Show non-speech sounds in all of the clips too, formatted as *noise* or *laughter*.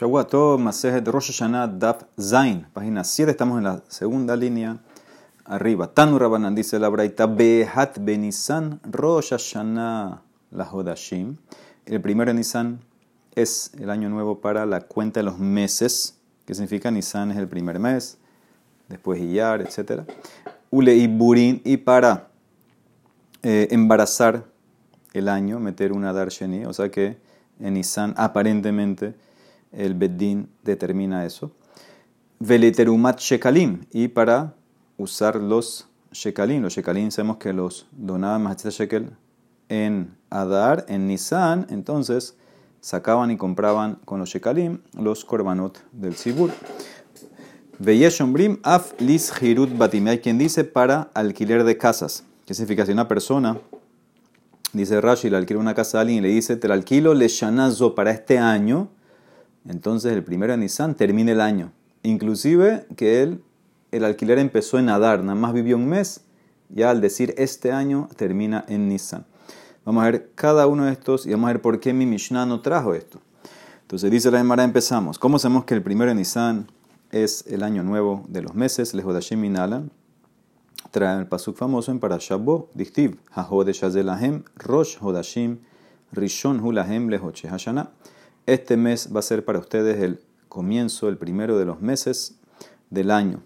Shawato Masejet Rosh Hashanah Daf Zain, página 7, estamos en la segunda línea arriba. Tanu Rabanan dice la Braita Behat Benisan Rosh Hashanah la Hodashim. El primero de Nisan es el año nuevo para la cuenta de los meses, que significa Nisan es el primer mes, después Iyar, etc. Ule y y para eh, embarazar el año, meter una Darsheni, o sea que en Nisan aparentemente el Beddin determina eso. Veleterumat Shekalim, y para usar los Shekalim, los Shekalim sabemos que los donaban más Shekel en Adar, en Nisan, entonces sacaban y compraban con los Shekalim los Korbanot del Sibur. Veyeshombrim af lis hirut batim. Hay quien dice para alquiler de casas. ¿Qué significa? Si una persona, dice Rashi, le alquila una casa a alguien y le dice, te la alquilo le shanazo para este año, entonces el primero de Nisan termina el año. Inclusive que él, el alquiler empezó en Adar, nada más vivió un mes, ya al decir este año termina en Nisan. Vamos a ver cada uno de estos y vamos a ver por qué mi Mishnah no trajo esto. Entonces dice la Gemara, empezamos. ¿Cómo sabemos que el primero de Nisan es el año nuevo de los meses? Les Hodashim Minalan. Trae el pasuk famoso en Parashabbo, Dictiv, Hahodesh Azelahem, Rosh Hodashim, Rishon Hulahem Lehoche Hashanah. Este mes va a ser para ustedes el comienzo, el primero de los meses del año.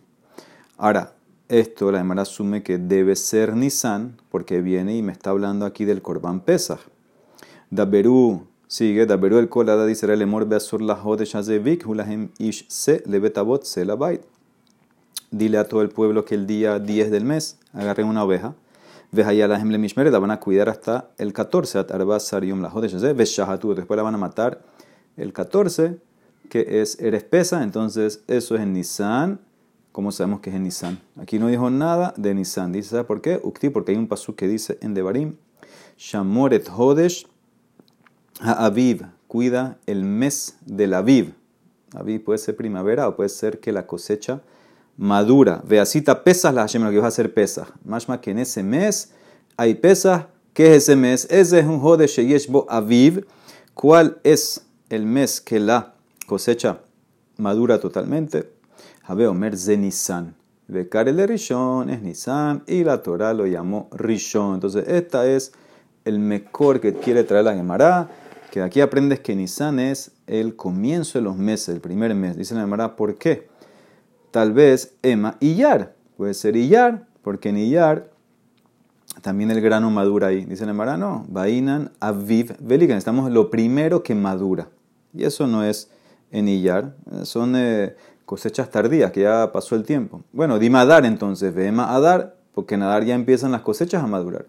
Ahora, esto la Gemara asume que debe ser Nisan, porque viene y me está hablando aquí del Corban Pesach. Daberu sigue, Daberu el Kolada dice el emor beasur ish se lebetabot se la bait. Dile a todo el pueblo que el día 10 del mes agarren una oveja. Vejayalahem le mishmeret, la van a cuidar hasta el 14, at arba sarium la jode shazev, después la van a matar el 14, que es Eres Pesa, entonces eso es en Nisan. ¿Cómo sabemos que es en Nisan? Aquí no dijo nada de Nisan. Dice, ¿sabe por qué? Porque hay un pasú que dice en Devarim, Shamoret Hodesh Aviv, cuida el mes del Aviv. Aviv puede ser primavera o puede ser que la cosecha madura. Veacita pesas la Hashem, lo que va a hacer pesas. Más que en ese mes hay pesas. ¿Qué es ese mes? Ese es un Hodesh Yeshbo Aviv. ¿Cuál es el mes que la cosecha madura totalmente, Habe Omer ze Nisan. el Rishon es Nisan y la Torah lo llamó Rishon. Entonces, esta es el mejor que quiere traer la Gemara. Que aquí aprendes que Nisan es el comienzo de los meses, el primer mes. Dice la Gemara, ¿por qué? Tal vez Emma Iyar. Puede ser Iyar, porque en Iyar también el grano madura ahí. Dice la Gemara, no. Bainan Aviv Velikan. Estamos lo primero que madura. Y eso no es en Iyar, son eh, cosechas tardías, que ya pasó el tiempo. Bueno, dime Adar entonces, a dar, porque en Adar ya empiezan las cosechas a madurar.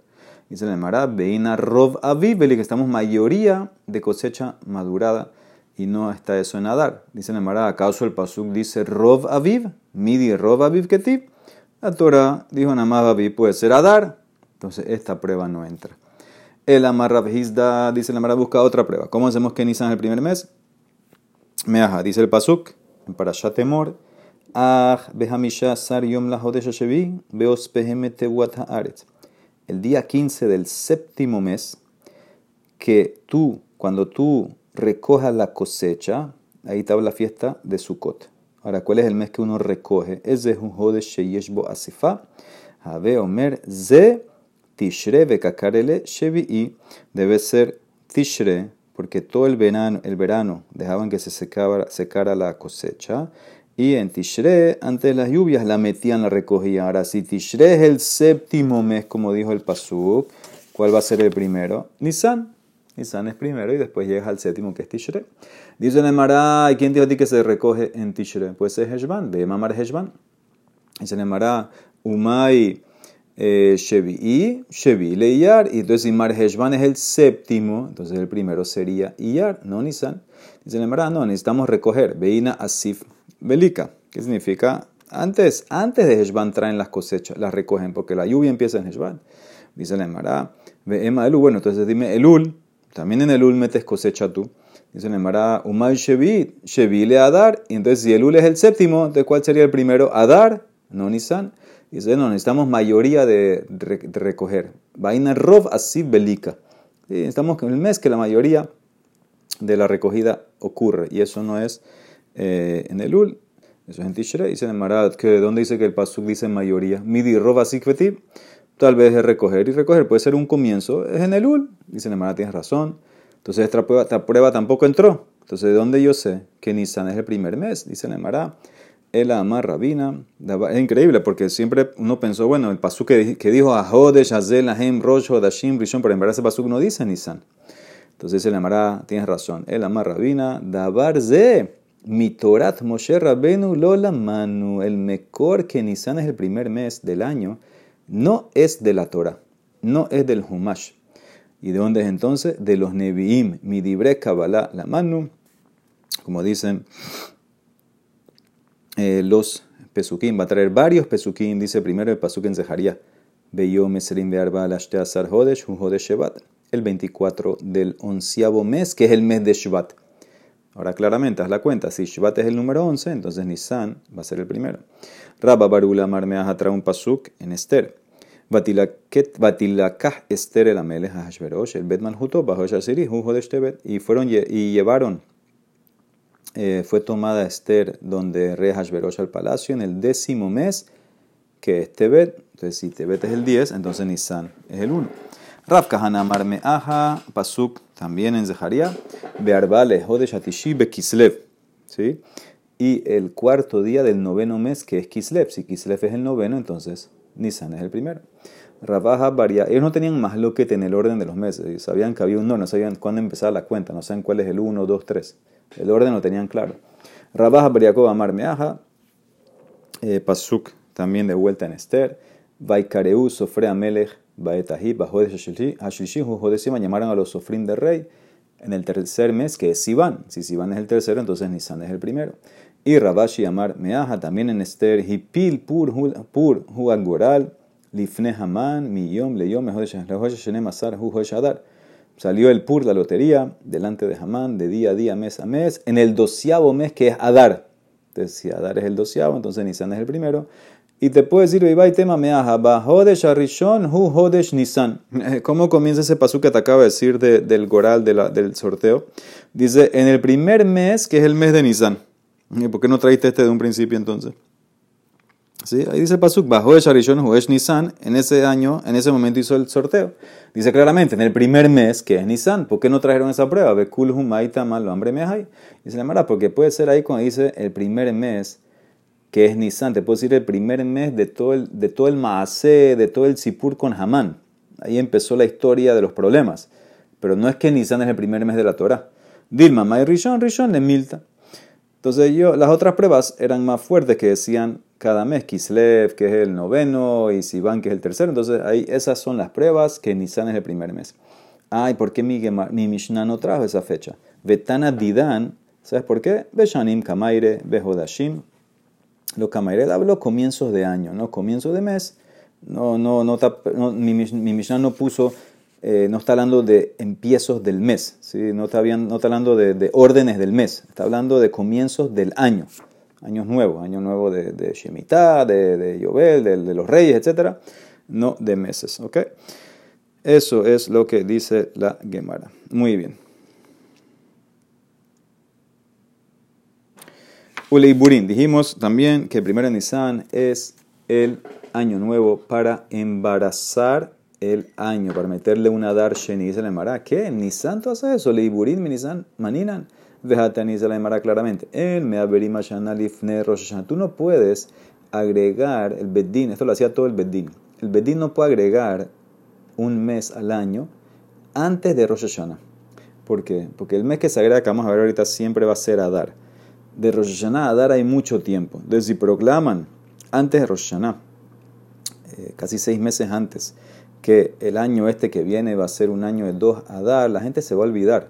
Dice la Mara, Veina Rov Aviv, que estamos mayoría de cosecha madurada y no está eso en Adar. Dice la Mara, ¿acaso el Pasuk dice Rov Aviv? Midi Rov Aviv Ketib. La Torah dijo Namad Aviv, puede ser Adar. Entonces esta prueba no entra. El Amarrab Hizda, dice la Mara, busca otra prueba. ¿Cómo hacemos que Nisan es el primer mes? Meaja, dice el Pasuk, en Parashat Temor, Behamisha Sar Yom Lahodesh Shevi, Beos Tewat Haaretz. El día 15 del séptimo mes, que tú, cuando tú recojas la cosecha, ahí está la fiesta de Sukkot. Ahora, ¿cuál es el mes que uno recoge? Es un Hodesh Sheyeshbo Asifa. Omer Ze Tishre Bekakarele Shevi'i debe ser Tishre, porque todo el verano, el verano dejaban que se secara, la cosecha. Y en Tishre, antes de las lluvias, la metían, la recogían. Ahora, si Tishre es el séptimo mes, como dijo el Pasuk, ¿cuál va a ser el primero? Nisan. Nisan es primero y después llega al séptimo, que es Tishre. Dice en el quién dijo a ti que se recoge en Tishre? Pues es Heshvan, ve mamar Heshvan. Dice Mará, Umay eh, Shevi, Shevi le Iyar, y entonces Imar Heshvan es el séptimo, entonces el primero sería Iyar, no Nisan. Dice la no, necesitamos recoger, Veina Asif Belika, ¿qué significa? Antes, antes de Heshvan traen las cosechas, las recogen, porque la lluvia empieza en Heshvan. Dice la Emara, Ema Elul, bueno, entonces dime Elul, también en Elul metes cosecha tú. Dice la Emara, Umay Shevi, Shevi le Adar, y entonces si Elul es el séptimo, ¿de cuál sería el primero? Adar, no Nisan. Dice, no, necesitamos mayoría de, recoger. Vaina rov así belica. Estamos en el mes que la mayoría de la recogida ocurre. Y eso no es eh, en el Ul, eso es en Tishrei. Dice en Marat, que ¿dónde dice que el Pasuk dice mayoría? Midi roba sikveti, tal vez es recoger. Y recoger puede ser un comienzo, es en el Ul. Dice en Marat, tienes razón. Entonces esta prueba, prueba tampoco entró. Entonces, ¿de dónde yo sé que Nisan es el primer mes? Dice en Marat. El Amar Rabina. Es increíble porque siempre uno pensó, bueno, el pasuk que, dijo Ahodesh, Azel, Ahem, Rosh, Dashim, Rishon, pero en verdad ese pasuk no dice Nisan. Entonces el Amará, tienes razón. El Amar Rabina, Dabar Ze, Mitorat Moshe Rabenu Lola Manu. El mejor que Nisan es el primer mes del año, no es de la Torah, no es del Humash. ¿Y de dónde es entonces? De los Nevi'im, Midibre Kabbalah, la Manu. Como dicen eh, los pesukim. Va a traer varios pesukim. Dice primero el pasuk en Zeharia. El 24 del onceavo mes, que es el mes de Shvat. Ahora claramente, haz la cuenta. Si Shvat es el número 11, entonces Nisan va a ser el primero. Rabba Barula Marmeah trae un pasuk en Esther. Batilakah Esther el Amelech Hashverosh, el Bet Malhuto, bajo Shasiri, y fueron y llevaron eh, fue tomada Esther donde rey Hashverosh al palacio en el décimo mes, que es Tebet. Entonces, si Tebet es el 10, entonces Nisan es el 1. Rav Kahanamar Me'aha, Pasuk, también en Zeharia, Bearbale, Hodesh Bekislev. ¿Sí? Y el cuarto día del noveno mes, que es Kislev. Si Kislev es el noveno, entonces Nisan es el primero. Rabaja varía. Ellos no tenían más lo que en el orden de los meses. Sabían que había un no, no sabían cuándo empezaba la cuenta, no saben cuál es el 1, 2, 3. El orden lo tenían claro. Rabaja Bariakov Amar Meaja, eh, Pasuk también de vuelta en Esther, Vaikareu Sofre Amelech Baetahi Bajodes Hashlishi Judesima llamaron a los Sofrim de rey en el tercer mes que es Sivan. Si Sivan es el tercero, entonces Nisan es el primero. Y Rabashi Amar Meaja también en Esther, Hipil Pur Pur Huagoral, Lifne Haman, Miyom Leyom Mejodesh Shenem Asar Hu Adar. Salió el Pur, la lotería, delante de Hamán, de día a día, mes a mes, en el doceavo mes que es Adar. Entonces, si Adar es el doceavo, entonces Nisan es el primero. Y te puedo decir, Vivai tema meaja, Hodesh Arishon, Hu Hodesh Nisan. *laughs* ¿Cómo comienza ese pasú que te acabo de decir del Goral, del sorteo? Dice, en el primer mes, que es el mes de Nisan. ¿Por qué no traíste este de un principio entonces? ¿Sí? Ahí dice Pasuk, bajo Sharishon Huesh Nisan, en ese año, en ese momento hizo el sorteo. Dice claramente, en el primer mes, que es Nisan, ¿por qué no trajeron esa prueba? Bekul Humaita lo hambre mehai. Dice la porque puede ser ahí cuando dice el primer mes, que es Nisan, te puedo decir el primer mes de todo el, de el de todo el Sipur con Hamán. Ahí empezó la historia de los problemas. Pero no es que Nisan es el primer mes de la Torah. Dilma, May Rishon, Rishon Milta. Entonces yo, las otras pruebas eran más fuertes que decían cada mes, Kislev, que es el noveno, y Sivan, que es el tercero. Entonces ahí esas son las pruebas que Nisan es el primer mes. Ay, ¿por qué mi, mi Mishnah no trajo esa fecha? Vetana Didan, ¿sabes por qué? Beshanim Kamaire, Behodashim. Lo Kamaire habló comienzos de año, ¿no? Comienzo de mes. No, no, no, mi, mi Mishnah no puso eh, no está hablando de empiezos del mes, ¿sí? no, está no está hablando de, órdenes del mes, está hablando de comienzos del año, años nuevos, año nuevo de, de Shemitah, de, de Yobel, de, los reyes, etc. No de meses, ¿ok? Eso es lo que dice la Gemara. Muy bien. Uleiburin, dijimos también que el primero Nisan es el año nuevo para embarazar el año para meterle una darsheni, dice la Emara. ¿Qué? ¿Nisan tú haces eso? Leiburin, Nisan, maninan. Vejate, dice la Emara claramente. El meaberima lifne Tú no puedes agregar el bedín, esto lo hacía todo el bedín. El bedín no puede agregar un mes al año antes de Rosh Hashanah. ¿Por qué? Porque el mes que se agrega, que vamos a ver ahorita, siempre va a ser Adar. De Rosh Hashanah a Adar hay mucho tiempo. Entonces, si proclaman antes de Rosh eh, casi seis meses antes, que el año este que viene va a ser un año de dos Adar, la gente se va a olvidar.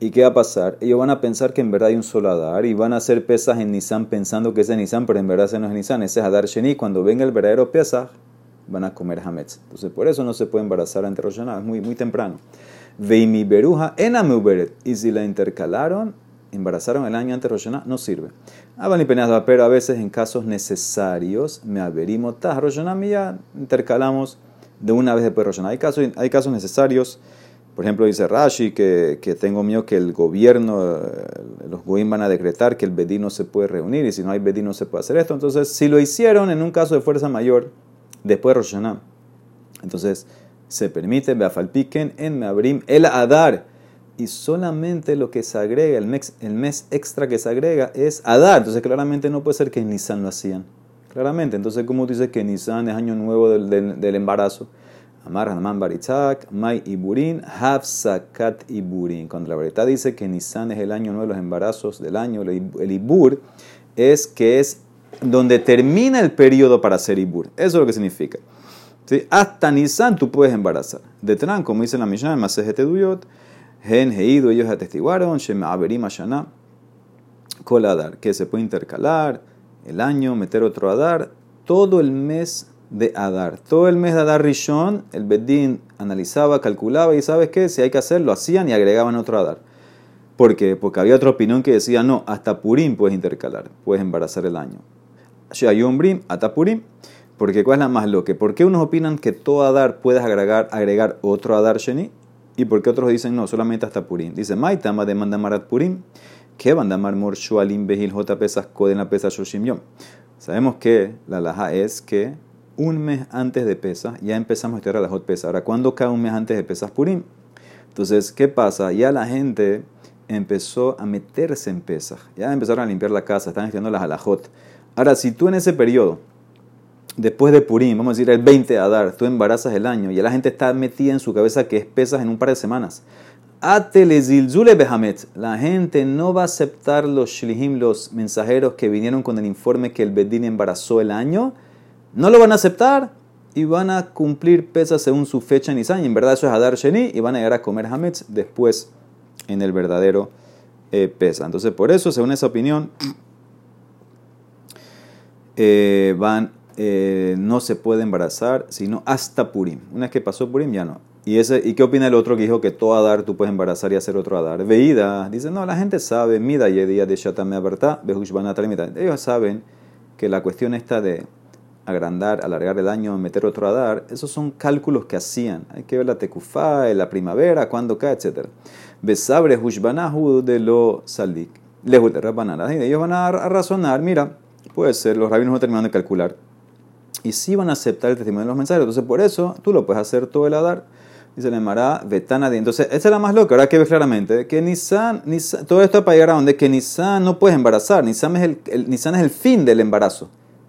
¿Y qué va a pasar? Ellos van a pensar que en verdad hay un solo Adar y van a hacer pesas en Nisan pensando que es de Nisan, pero en verdad ese no es Nisan, ese es Adar Sheni. Cuando venga el verdadero Pesach, van a comer Hametz. Entonces, por eso no se puede embarazar entre Rosh es muy, muy temprano. Veimi Beruja en Y si la intercalaron, embarazaron el año antes de no sirve. Aban y pero a veces en casos necesarios, me averimos, Rosh ya intercalamos de una vez de Rosh Hay casos, hay casos necesarios Por ejemplo, dice Rashi que, que tengo miedo que el gobierno, eh, los goim van a decretar que el bedín no se puede reunir y si no hay bedín no se puede hacer esto. Entonces, si lo hicieron en un caso de fuerza mayor, después de Rosh entonces se permite Beafalpiken en Meabrim el Adar. Y solamente lo que se agrega, el mes, el mes extra que se agrega es Adar. Entonces, claramente no puede ser que en Nisan lo hacían. Claramente. Entonces, ¿cómo dice que Nisan es año nuevo del, del, del embarazo? Amar Hanan Baritzak, Mai Iburin, Hafsakat Iburin. Cuando la verdad dice que Nisan es el año nuevo de los embarazos del año, el Ibur es que es donde termina el periodo para hacer Ibur. Eso es lo que significa. ¿Sí? Hasta Nisan tú puedes embarazar. De Tran, como dice la Mishnah en Masejet Duyot, Gen Heido, ellos atestiguaron, Shem Averim Ashana, Kol Adar, que se puede intercalar el año, meter otro Adar, todo el mes de Adar. Todo el mes de Adar Rishon, el Bedín analizaba, calculaba y ¿sabes qué? Si hay que hacerlo, hacían y agregaban otro Adar. ¿Por qué? Porque había otra opinión que decía, no, hasta Purim puedes intercalar, puedes embarazar el año. Shayom Brim, hasta Purim. Porque ¿cuál es la más loca? ¿Por qué unos opinan que todo Adar puedes agregar, agregar otro Adar Sheni? ¿Y por qué otros dicen no, solamente hasta Purim? Dice, Maitama de Mandamarat Purim, que Mandamar Mor Shualim Behil J Pesas Koden la Pesa Shoshim Yom. Sabemos que la laja es que un mes antes de Pesas ya empezamos a estudiar la Hot Pesas. Ahora, ¿cuándo cae un mes antes de Pesas Purim? Entonces, ¿qué pasa? Ya la gente empezó a meterse en Pesas. Ya empezaron a limpiar la casa, están estudiando las alajot. Ahora, si tú en ese periodo después de Purim, vamos a decir el 20 de Adar, tú embarazas el año y la gente está metida en su cabeza que es pesas en un par de semanas. La gente no va a aceptar los shlihim, los mensajeros que vinieron con el informe que el Bedín embarazó el año. No lo van a aceptar y van a cumplir pesas según su fecha en Nisan. En verdad eso es Adar Sheni y van a llegar a comer hametz después en el verdadero eh, pesa. Entonces por eso, según esa opinión, eh, van eh, no se puede embarazar sino hasta Purim. Una vez que pasó Purim ya no. ¿Y, ese, ¿Y qué opina el otro que dijo que todo Adar tú puedes embarazar y hacer otro Adar? Veida, dice, no, la gente sabe, mida y día de Shatame Abertá, Ellos saben que la cuestión está de agrandar, alargar el año, meter otro Adar, esos son cálculos que hacían. Hay que ver la tecufá, la primavera, cuándo cae, etc. Besabre Hushbanahu de lo Saldik. Ellos van a razonar, mira, puede ser, los rabinos no terminan de calcular y sí van a aceptar el testimonio de los mensajeros. Entonces, por eso tú lo puedes hacer todo el Adar. Dice le Mará, Betana Entonces, esta es la más loca. Ahora que ves claramente que Nisan, todo esto para llegar a donde que Nisan no puedes embarazar. Nisan es el, es el fin del embarazo,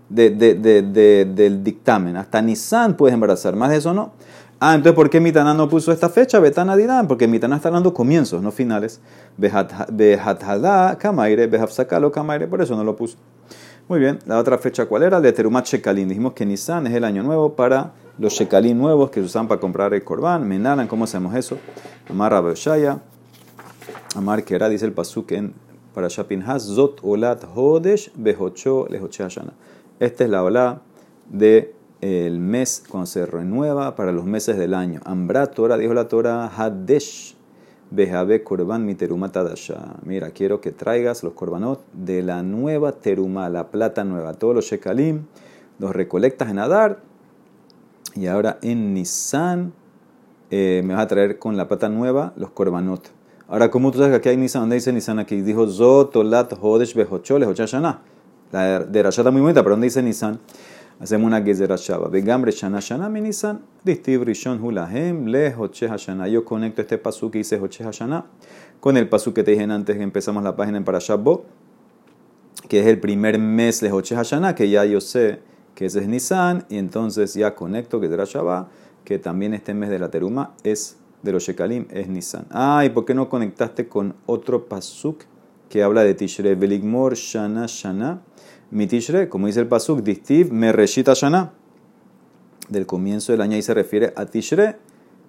de, del dictamen. Hasta Nisan puedes embarazar. Más de eso no. Ah, entonces, ¿por qué Mitana no puso esta fecha? Betana porque Mitana está hablando comienzos, no finales. Behathada, Kamaire, Behafsakalo, Kamaire, por eso no lo puso. Muy bien, la otra fecha cuál era? De Terumat Shekalim. Dijimos que Nisan es el año nuevo para los Shekalim nuevos que se usan para comprar el Corban. Menalan, ¿cómo hacemos eso? Amar Rabeshaya. Amar Kera, dice el Pasuk en para Shapinhas, Zot Olat Hodesh Behocho Lehoche Hashana. Esta es la ola del el mes cuando se renueva para los meses del año. Ambra Torah, dijo la Torah, Hadesh Bejabe Korban mi teruma Mira, quiero que traigas los korbanot de la nueva teruma, la plata nueva. Todos los shekalim los recolectas en Adar. Y ahora en Nisan eh, me vas a traer con la plata nueva los korbanot. Ahora, ¿cómo tú sabes que aquí hay Nisan? ¿Dónde dice Nisan aquí? Dijo Zotolat Hodesh Behochole Hochashana. La de Rasha está muy bonita, pero ¿dónde dice Nisan? Hacemos una Gezerah Shaba. Vegambre Shana Shana Minisan. Distiv Rishon Hulahem Le Hoche Hashana. Yo conecto este pasuk que dice Hoche Hashana con el pasuk que te dije antes que empezamos la página en Parashat Bo, que es el primer mes de Hoche Hashana, que ya yo sé que ese es Nisan, y entonces ya conecto Gezerah Shaba, que también este mes de la Teruma es de los Shekalim, es Nisan. Ah, ¿y por qué no conectaste con otro pasuk que habla de Tishrei? Veligmor Shana Shana. Mitishre, como dice el Pasuk, Distiv Mereshita Shana. Del comienzo del año ahí se refiere a Tishre.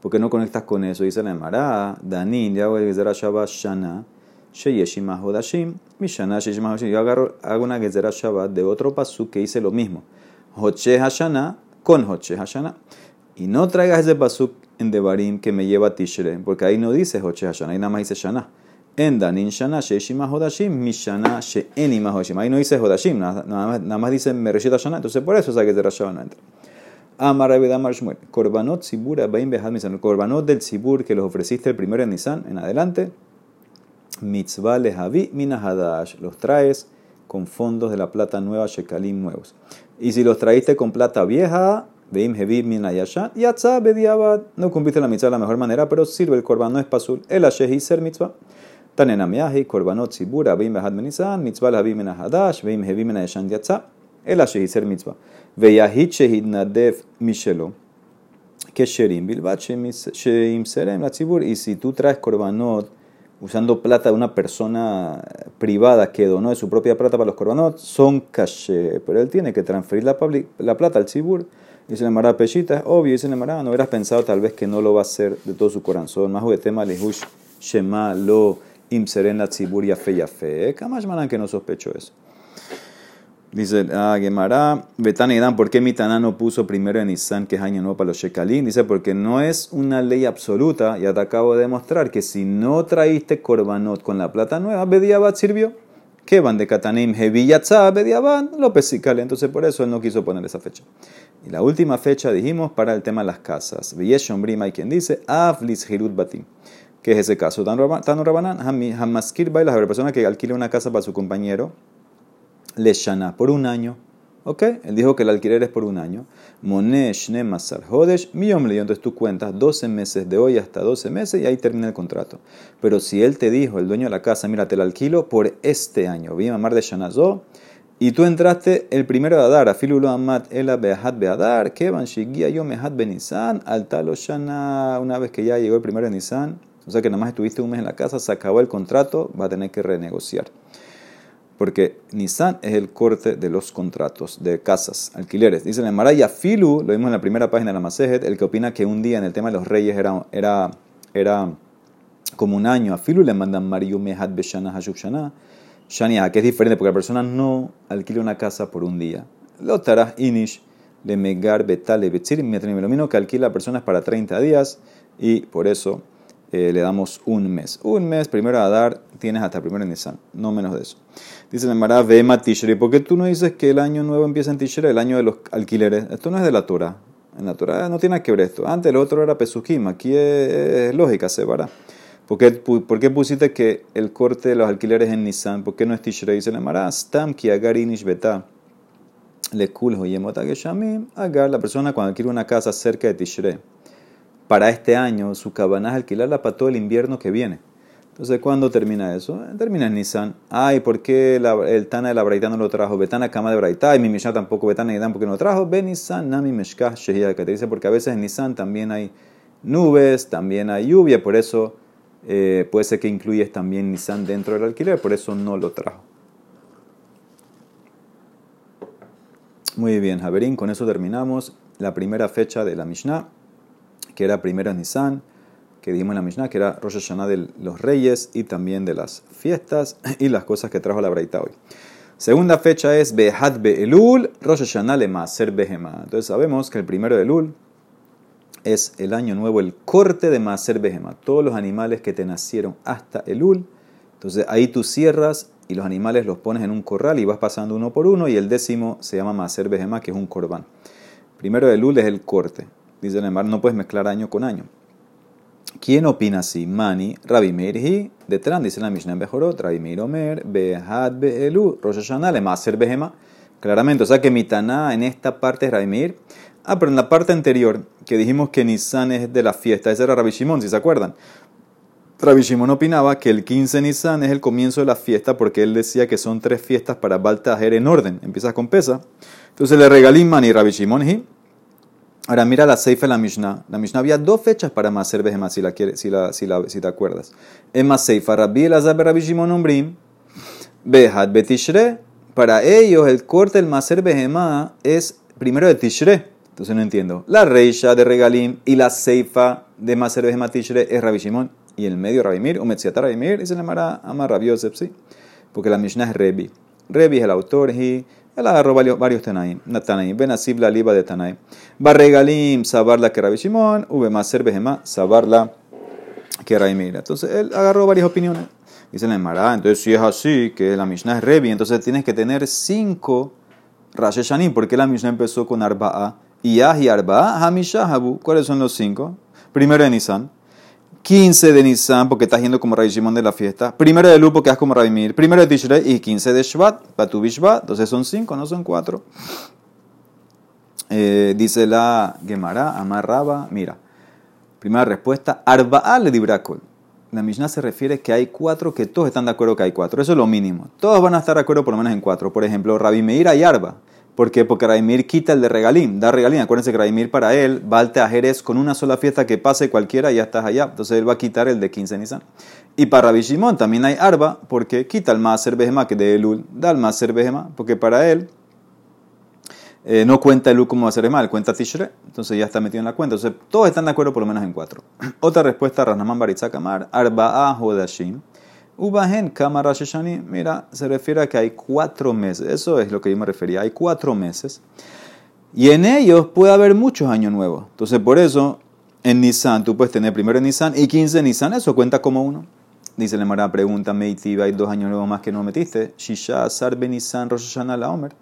¿Por qué no conectas con eso? Dice la Emara, Danin, ya voy a Shabbat Shana, Sheyeshima Hodashim, Mishana Sheyeshima Hodashim. Yo agarro, hago una Gezerah Shabbat de otro Pasuk que dice lo mismo. Hoche Hashana con Hoche Hashana. Y no traigas ese Pasuk en Devarim que me lleva a Tishre, porque ahí no dice Hoche Hashana, ahí nada más dice Shana. En Danin Shana Sheishima Hodashim, Mishana Sheenima Hodashim. Ahí no dice Hodashim, nada, más, dice Mereshita Shana, entonces por eso esa que de Rashaba no entra. Amar Amar. Korbanot Sibur Abaim Behad Misan. Korbanot del Sibur que los ofreciste el primero en Nisan, en adelante. Mitzvah Lehavi Minahadash. Los traes con fondos de la plata nueva, Shekalim nuevos. Y si los traíste con plata vieja, Veim Hevi Minayashan, Yatza Bediabad. No cumpliste la mitzvah de la mejor manera, pero sirve el korban, no es pasul. El Ashehi Ser Mitzvah. Tanen Amiahi, Korbanot Sibur Abaim Behad Menisan, Mitzvah Lehavi Minahadash, Veim Hevi Minayashan Yatza. El Ashehi Ser Mitzvah. Veyahit Shehid Nadev Mishelo. Kesherim Bilbat Sheim Serem la Tzibur. Y si tú traes korbanot usando plata de una persona privada que donó de su propia plata para los korbanot, son caché. Pero él tiene que transferir la, la plata al Tzibur. Dice el Mará Peshita, es obvio, dice el Mará, no hubieras pensado tal vez que no lo va a hacer de todo su corazón. Más tema lehush shema lo imseren la tzibur yafe yafe. Kamash manan que no sospecho eso. Dice, ah, Gemara, Betán y Dan, ¿por qué Mitaná no puso primero en Nisan, que es año nuevo para los Shekalín? Dice, porque no es una ley absoluta, ya te acabo de demostrar que si no traíste Korbanot con la plata nueva, Bediabat sirvió. ¿Qué van de Katanim? Heviyatza, Bediabat, López Sicale. Entonces, por eso él no quiso poner esa fecha. Y la última fecha, dijimos, para el tema de las casas. Brima hay quien dice, Aflis Hirut Batim. ¿Qué es ese caso? Tano Rabanan, Hamaskir Bailas, la persona que alquila una casa para su compañero Leshana, por un año. ¿Ok? Él dijo que el alquiler es por un año. Monesh Nemasar Hodesh, Miyom Entonces tú cuentas 12 meses de hoy hasta 12 meses y ahí termina el contrato. Pero si él te dijo, el dueño de la casa, mira, te la alquilo por este año, vi mamar de Shanazo, y tú entraste el primero de Adar, Afilulo Amat Ela Beahat Beadar, Kevan Shigia Yo Mehat Benisan, Altalo Shana, una vez que ya llegó el primero de Nisan, o sea que nada más estuviste un mes en la casa, se acabó el contrato, va a tener que renegociar porque Nisan es el corte de los contratos de casas, alquileres. Dice la Maraya Filu, lo vimos en la primera página de la Masejet, el que opina que un día en el tema de los reyes era, era, era como un año. A Filu le mandan Mariu Mehad Beshana Hashub Shana, Shania, que es diferente porque la persona no alquila una casa por un día. Lo taras Inish, le Megar Betale Betzir, que alquila personas para 30 días y por eso eh, le damos un mes. Un mes, primero a dar, tienes hasta primero en Nisan, no menos de eso. Dice la Mara, Vema Tishrei, ¿por qué tú no dices que el año nuevo empieza en Tishrei, el año de los alquileres? Esto no es de la Torah. En la Torah no tiene que ver esto. Antes el otro era Pesujim, aquí es, lógica, se vará. ¿Por qué, ¿Por qué, pusiste que el corte de los alquileres en Nisan? ¿Por qué no es Tishrei? Dice la Mara, Stam ki agar inish. Le kulho geshamim. Agar, la persona cuando adquiere una casa cerca de Tishrei para este año, su cabana es alquilarla para todo el invierno que viene. Entonces, ¿cuándo termina eso? Termina en Nissan. Ay, ¿por qué el Tana de la Braita no lo trajo? Betana Kama de Braita y mi Mishnah tampoco Betana y Dan porque no lo trajo. Ve Nissan, Nami Meshkah Shehia, que te dice porque a veces en Nissan también hay nubes, también hay lluvia, por eso eh, puede ser que incluyes también Nissan dentro del alquiler, por eso no lo trajo. Muy bien, Javerín, con eso terminamos la primera fecha de la Mishnah que era primero Nisan, que dijimos en la Mishnah, que era Rosh Hashanah de los reyes y también de las fiestas y las cosas que trajo la Braita hoy. Segunda fecha es Behad Be'elul, Rosh Hashanah le Maser Behema. Entonces sabemos que el primero de Elul es el año nuevo, el corte de Maser Behema. Todos los animales que te nacieron hasta Elul. Entonces ahí tú cierras y los animales los pones en un corral y vas pasando uno por uno y el décimo se llama Maser Behema, que es un corbán. Primero de Elul es el corte. Dice el no puedes mezclar año con año. ¿Quién opina así? Mani, Rabbi Meir hi, detrás dice la Mishnah Bejorot, Rabbi Meir Omer, Behad Be'elu, Rosh Hashanah. Claramente, o sea que Mitaná en esta parte es Rabbi Meir. Ah, pero en la parte anterior, que dijimos que Nisan es de la fiesta, ese era Rabbi Shimon, si se acuerdan. Rabbi Shimon opinaba que el 15 Nisan es el comienzo de la fiesta porque él decía que son tres fiestas para Baltajer en orden. Empiezas con Pesa. Entonces le regalé Mani Rabbi Shimon hi. Ahora mira la Seifa la Mishnah. La Mishnah había dos fechas para Maser Behemá, si, la, si, la, si, la, si te acuerdas. En Maseifa, Rabbi Elazar Rabbi Shimon Umbrim, Behad Betishre. Para ellos, el corte del Maser Behemá es primero de Tishre. Entonces no entiendo. La Reisha de Regalim y la Seifa de Maser Behemá Tishre es Rabbi Shimon. Y el medio Rabbi Mir, Umetziata Rabbi Mir, y se llamará Amar Rabbi Yosef, ¿sí? Porque la Mishnah es Rebi. Rebi es el autor y él agarró varios Tanaim. Tanaim. Benasib la liba de Tanaim. Barregalim, sabarla que Rabbi Shimon. Maser behema, sabarla que Rabbi Entonces él agarró varias opiniones. Dice la Emara, entonces si es así, que la Mishnah es Revi, entonces tienes que tener cinco Rosh Hashanim. ¿Por qué la Mishnah empezó con Arba'a Iyah y Arba, Hamisha, Habu. ¿Cuáles son los cinco? Primero de Nisan. 15 de Nisan, porque estás yendo como Rabbi Shimon de la fiesta. Primero de Lu, porque estás como Rabbi Mir. Primero de Tishrei y 15 de Shvat, Patu Bishvat. Entonces son cinco, no son cuatro. Eh, dice la Gemara, Amarraba. Mira, primera respuesta, Arba'a le dibrakol. La Mishnah se refiere que hay cuatro que todos están de acuerdo que hay cuatro. Eso es lo mínimo. Todos van a estar de acuerdo por lo menos en cuatro. Por ejemplo, Rabbi Meir y Arba. ¿Por qué? Porque Raimir quita el de regalín, da regalín. Acuérdense que Raimir para él va al Jerez con una sola fiesta que pase cualquiera y ya estás allá. Entonces él va a quitar el de 15 Nisan. Y para Rabbi Shimon también hay arba porque quita el más Behema que de Elul, da el más Behema porque para él eh, no cuenta Elul como ser él cuenta Tishre. Entonces ya está metido en la cuenta. Entonces todos están de acuerdo por lo menos en cuatro. *clears throat* Otra respuesta, Ranaman Baritzak arba a Hodashim. Ubahen Kamara Sheshani, mira, se refiere a que hay cuatro meses. Eso es lo que yo me refería. Hay cuatro meses. Y en ellos puede haber muchos años nuevos. Entonces, por eso, en Nissan, tú puedes tener primero en Nissan y 15 Nissan. Eso cuenta como uno. Dice la Mara, pregunta, Meitiva, hay dos años nuevos más que no metiste. Shisha Sarbe Nissan Rosh la Omer.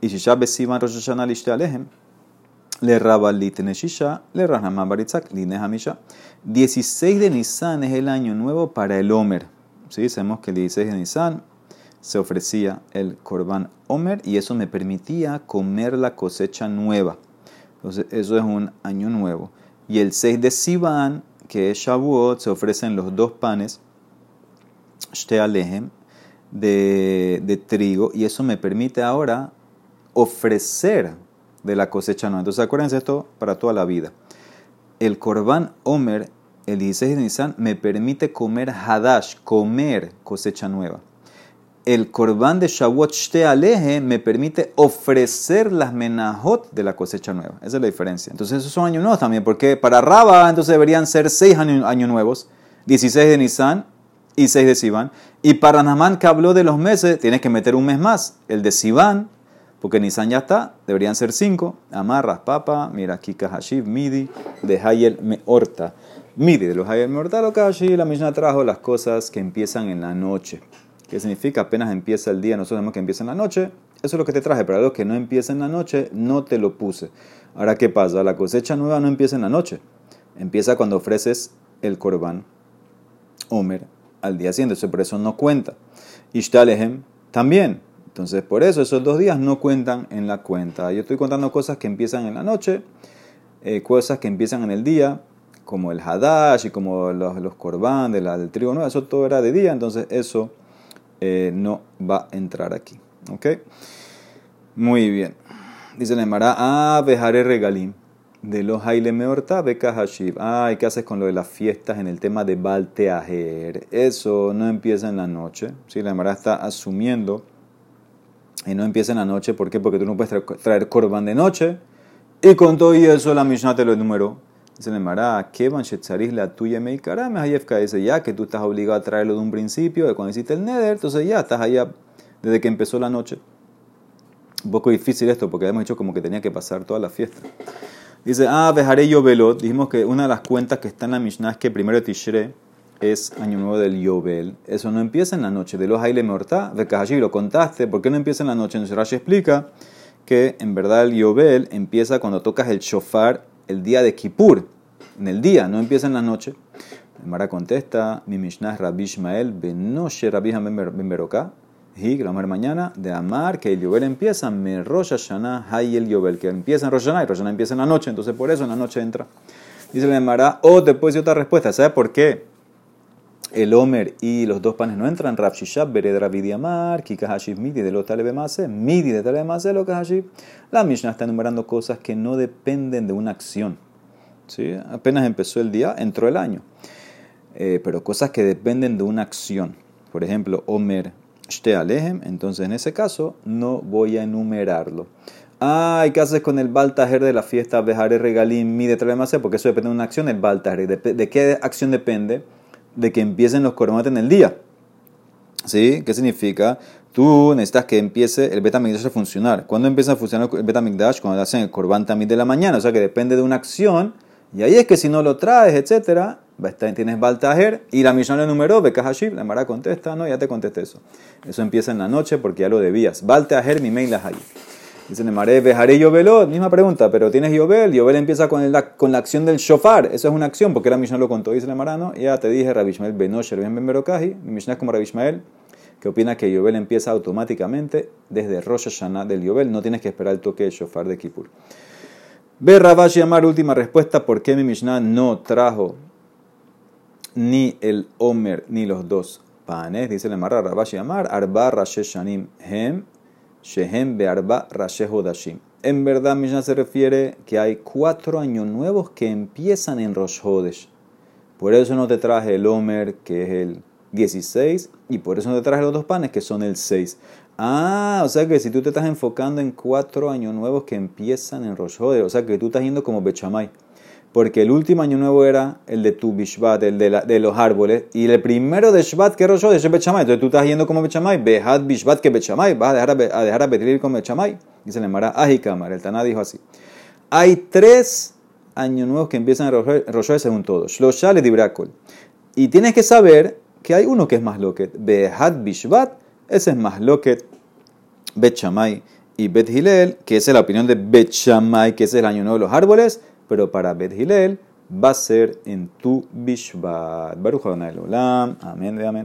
Y Shisha Besivan Rosh Hashanah Lishte Alejem. Le Rabalit Shisha, le Rahnaman Baritzak, Line Hamisha. 16 de Nissan es el año nuevo para el Omer. ¿Sí? Sabemos que el 16 de Nisan se ofrecía el Korban Omer y eso me permitía comer la cosecha nueva. Entonces, eso es un año nuevo. Y el 6 de Sivan, que es Shavuot, se ofrecen los dos panes, Alejem, de, de trigo, y eso me permite ahora ofrecer de la cosecha nueva. Entonces, acuérdense esto para toda la vida. El Korban Omer el 16 de Nisan me permite comer Hadash, comer cosecha nueva. El Korban de Shavuot Shte Aleje me permite ofrecer las menajot de la cosecha nueva. Esa es la diferencia. Entonces, esos son años nuevos también, porque para Raba, entonces deberían ser seis años, nuevos: 16 de Nisan y 6 de Sivan. Y para Namán, que habló de los meses, tienes que meter un mes más. El de Sivan, porque Nisan ya está, deberían ser cinco. Amarras, papa, mira, Kika Hashiv, Midi, de Hayel Meorta. Midi, de los Hayel que allí la Mishnah trajo las cosas que empiezan en la noche. ¿Qué significa? Apenas empieza el día, nosotros vemos que empieza en la noche. Eso es lo que te traje, pero algo que no empieza en la noche, no te lo puse. Ahora, ¿qué pasa? La cosecha nueva no empieza en la noche. Empieza cuando ofreces el corbán, Omer, al día siguiente. Eso por eso no cuenta. Ishtalehem también. Entonces, por eso esos dos días no cuentan en la cuenta. Yo estoy contando cosas que empiezan en la noche, eh, cosas que empiezan en el día, como el hadash y como los, los korban del trigo no, eso todo era de día, entonces eso eh, no va a entrar aquí. ¿Ok? Muy bien. Dice la Emara, ah, vejaré regalim. De los Haile Meorta, Beka Hashib. Ah, ¿y qué haces con lo de las fiestas en el tema de Balteajer? Eso no empieza en la noche. ¿sí? La Emara está asumiendo y no empieza en la noche. ¿Por qué? Porque tú no puedes traer, corban de noche. Y con todo y eso la Mishnah te lo enumeró. Dice el Mará, ¿qué van la tuya me Dice ya que tú estás obligado a traerlo de un principio, de cuando hiciste el Neder, entonces ya estás allá desde que empezó la noche. Un poco difícil esto porque hemos dicho como que tenía que pasar toda la fiesta. Dice, ah, dejaré yo velot. Dijimos que una de las cuentas que está en la Mishnah es que primero Tishre es Año Nuevo del Yobel. Eso no empieza en la noche. De los Haile Morta, de Kahashi lo contaste. ¿Por qué no empieza en la noche? Entonces Rashi explica que en verdad el Yobel empieza cuando tocas el shofar el día de Kippur. En el día, no empieza en la noche. Mara contesta, mi Mishnah es Rabbi Ishmael, Benoshe Rabbi Ben Beroká. Y la mañana de Amar, que el Yobel empieza, me Rosh Hashanah, hay el Yobel, que empieza en Rosh Hashanah y Rosh Hashanah empieza en la noche. Entonces por eso en la noche entra. Dice la Mara, o después de otra respuesta. ¿Sabe por qué? El Omer y los dos panes no entran, Rav Shishab, Bered Amar, Kikahashib Midi de lo Talebe Mase, Midi de Talebe Mase, lo Kahashib. La Mishnah está enumerando cosas que no dependen de una acción. ¿sí? Apenas empezó el día, entró el año. Eh, pero cosas que dependen de una acción. Por ejemplo, Omer Shte Alejem, entonces en ese caso no voy a enumerarlo. Ah, ¿y qué haces con el Baltajer de la fiesta Bejaré Regalim Midi de Talebe Mase? Porque eso depende de una acción, el Baltajer. ¿De qué acción depende? De que empiecen los korbanot en el día. ¿Sí? ¿Qué significa? Tú necesitas que empiece el Betamigdash a funcionar. ¿Cuándo empieza a funcionar el Betamigdash? Cuando hacen el korban también de la mañana. O sea que depende de una acción. Y ahí es que si no lo traes, etcétera, tienes Baltajer y la misión le numeró, Bekahashib, la Mara contesta, no, ya te contesté eso. Eso empieza en la noche porque ya lo debías. Baltajer, mi mail ahí. Dice Nemare, Bejaré Yobelot, misma pregunta, pero tienes Yobel, Yobel empieza con la, con la acción del shofar, eso es una acción, porque la Mishnah lo contó, dice Nemarano, ya te dije, Rabbi Ishmael Benosher Ben mi Mishnah es como Rabbi Ishmael, que opina que Yobel empieza automáticamente desde Rosh Hashanah del Yobel, no tienes que esperar el toque del shofar de Kippur. Ve Rabashi Amar, última respuesta, ¿por qué mi Mishnah no trajo ni el Omer ni los dos panes? Dice el Marra Rabashi Amar, Arba Rashesh Shanim Hem, Shehem Bearba Hodashim. En verdad, Mishnah se refiere que hay cuatro años nuevos que empiezan en Rosh Hodesh. Por eso no te traje el Omer, que es el 16, y por eso no te traje los dos panes, que son el 6. Ah, o sea que si tú te estás enfocando en cuatro años nuevos que empiezan en Rosh o sea que tú estás yendo como Bechamay. Porque el último año nuevo era el de tu Bishvat, el de, de, los árboles, y el primero de Shvat que Hodesh es Bechamay. Entonces tú estás yendo como Bechamay, Behat Bishvat que Bechamay, vas a dejar a, a, dejar a Betrilir como Bechamay. Dice el Mara, Ajikamar, el Taná dijo así. Hay tres años nuevos que empiezan Rosh Hodesh según todos. Shloshal y Dibrakol. Y tienes que saber que hay uno que es más loquet. Behat Bishvat, ese es más loquet. Bet Shammai y Bet Hilel, que es la opinión de Bet Shammai, que es el año nuevo de los árboles, pero para Bet Hilel va a ser en tu Bishvat. Baruch Adonai Olam. Amén de amén.